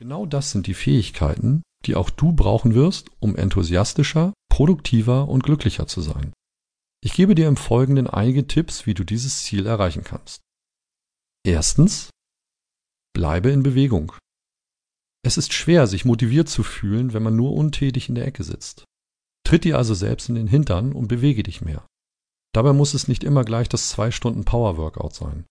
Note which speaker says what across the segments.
Speaker 1: Genau das sind die Fähigkeiten, die auch du brauchen wirst, um enthusiastischer, produktiver und glücklicher zu sein. Ich gebe dir im Folgenden einige Tipps, wie du dieses Ziel erreichen kannst. Erstens, bleibe in Bewegung. Es ist schwer, sich motiviert zu fühlen, wenn man nur untätig in der Ecke sitzt. Tritt dir also selbst in den Hintern und bewege dich mehr. Dabei muss es nicht immer gleich das 2 Stunden Power Workout sein.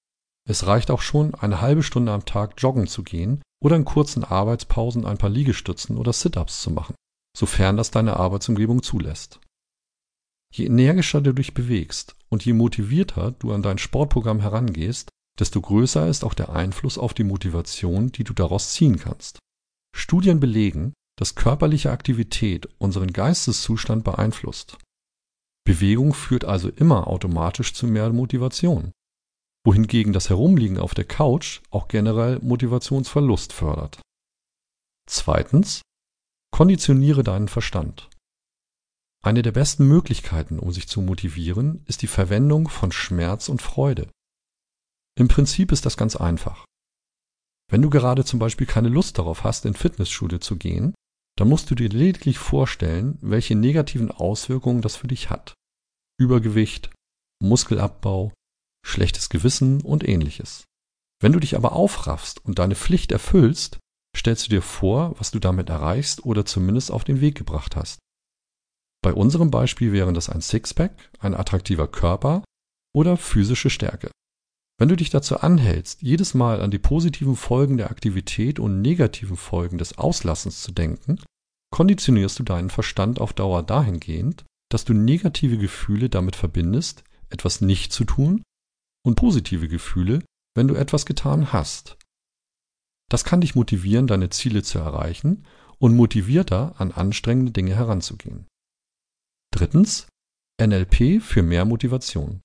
Speaker 1: Es reicht auch schon, eine halbe Stunde am Tag joggen zu gehen oder in kurzen Arbeitspausen ein paar Liegestützen oder Sit-ups zu machen, sofern das deine Arbeitsumgebung zulässt. Je energischer du dich bewegst und je motivierter du an dein Sportprogramm herangehst, desto größer ist auch der Einfluss auf die Motivation, die du daraus ziehen kannst. Studien belegen, dass körperliche Aktivität unseren Geisteszustand beeinflusst. Bewegung führt also immer automatisch zu mehr Motivation wohingegen das Herumliegen auf der Couch auch generell Motivationsverlust fördert. Zweitens, konditioniere deinen Verstand. Eine der besten Möglichkeiten, um sich zu motivieren, ist die Verwendung von Schmerz und Freude. Im Prinzip ist das ganz einfach. Wenn du gerade zum Beispiel keine Lust darauf hast, in Fitnessstudio zu gehen, dann musst du dir lediglich vorstellen, welche negativen Auswirkungen das für dich hat. Übergewicht, Muskelabbau, schlechtes Gewissen und ähnliches. Wenn du dich aber aufraffst und deine Pflicht erfüllst, stellst du dir vor, was du damit erreichst oder zumindest auf den Weg gebracht hast. Bei unserem Beispiel wären das ein Sixpack, ein attraktiver Körper oder physische Stärke. Wenn du dich dazu anhältst, jedes Mal an die positiven Folgen der Aktivität und negativen Folgen des Auslassens zu denken, konditionierst du deinen Verstand auf Dauer dahingehend, dass du negative Gefühle damit verbindest, etwas nicht zu tun und positive Gefühle, wenn du etwas getan hast. Das kann dich motivieren, deine Ziele zu erreichen und motivierter an anstrengende Dinge heranzugehen. Drittens, NLP für mehr Motivation.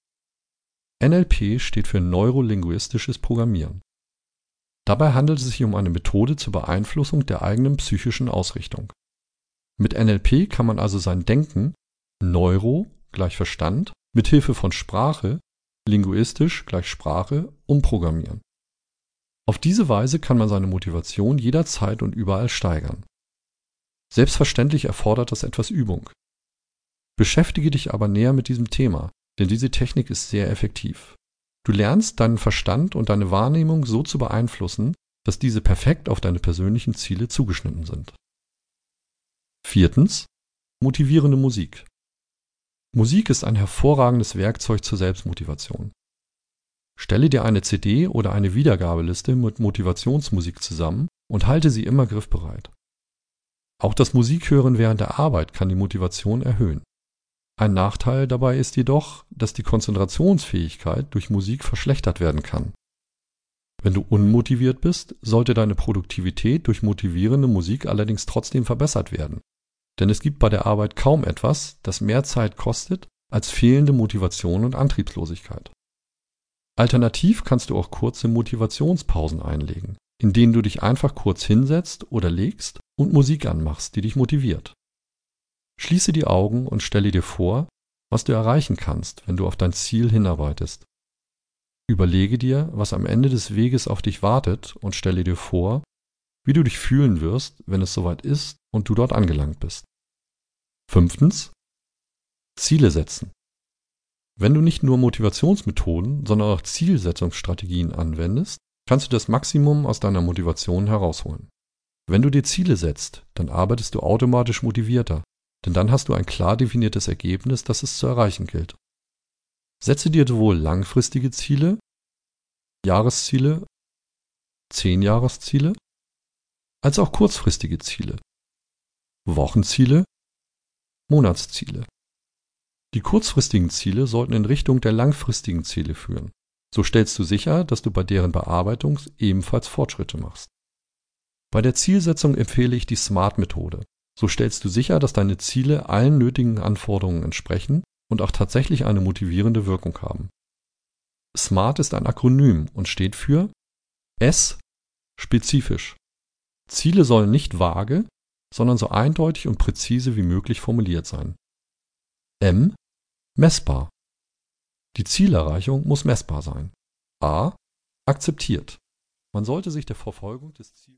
Speaker 1: NLP steht für neurolinguistisches Programmieren. Dabei handelt es sich um eine Methode zur Beeinflussung der eigenen psychischen Ausrichtung. Mit NLP kann man also sein Denken Neuro gleich Verstand mit Hilfe von Sprache linguistisch gleich Sprache umprogrammieren. Auf diese Weise kann man seine Motivation jederzeit und überall steigern. Selbstverständlich erfordert das etwas Übung. Beschäftige dich aber näher mit diesem Thema, denn diese Technik ist sehr effektiv. Du lernst deinen Verstand und deine Wahrnehmung so zu beeinflussen, dass diese perfekt auf deine persönlichen Ziele zugeschnitten sind. Viertens. Motivierende Musik. Musik ist ein hervorragendes Werkzeug zur Selbstmotivation. Stelle dir eine CD oder eine Wiedergabeliste mit Motivationsmusik zusammen und halte sie immer griffbereit. Auch das Musikhören während der Arbeit kann die Motivation erhöhen. Ein Nachteil dabei ist jedoch, dass die Konzentrationsfähigkeit durch Musik verschlechtert werden kann. Wenn du unmotiviert bist, sollte deine Produktivität durch motivierende Musik allerdings trotzdem verbessert werden denn es gibt bei der Arbeit kaum etwas, das mehr Zeit kostet als fehlende Motivation und Antriebslosigkeit. Alternativ kannst du auch kurze Motivationspausen einlegen, in denen du dich einfach kurz hinsetzt oder legst und Musik anmachst, die dich motiviert. Schließe die Augen und stelle dir vor, was du erreichen kannst, wenn du auf dein Ziel hinarbeitest. Überlege dir, was am Ende des Weges auf dich wartet und stelle dir vor, wie du dich fühlen wirst, wenn es soweit ist und du dort angelangt bist. Fünftens. Ziele setzen. Wenn du nicht nur Motivationsmethoden, sondern auch Zielsetzungsstrategien anwendest, kannst du das Maximum aus deiner Motivation herausholen. Wenn du dir Ziele setzt, dann arbeitest du automatisch motivierter, denn dann hast du ein klar definiertes Ergebnis, das es zu erreichen gilt. Setze dir sowohl langfristige Ziele, Jahresziele, Zehnjahresziele als auch kurzfristige Ziele. Wochenziele, Monatsziele. Die kurzfristigen Ziele sollten in Richtung der langfristigen Ziele führen. So stellst du sicher, dass du bei deren Bearbeitung ebenfalls Fortschritte machst. Bei der Zielsetzung empfehle ich die SMART-Methode. So stellst du sicher, dass deine Ziele allen nötigen Anforderungen entsprechen und auch tatsächlich eine motivierende Wirkung haben. SMART ist ein Akronym und steht für S spezifisch. Ziele sollen nicht vage, sondern so eindeutig und präzise wie möglich formuliert sein. M. Messbar. Die Zielerreichung muss messbar sein. A. Akzeptiert. Man sollte sich der Verfolgung des Ziels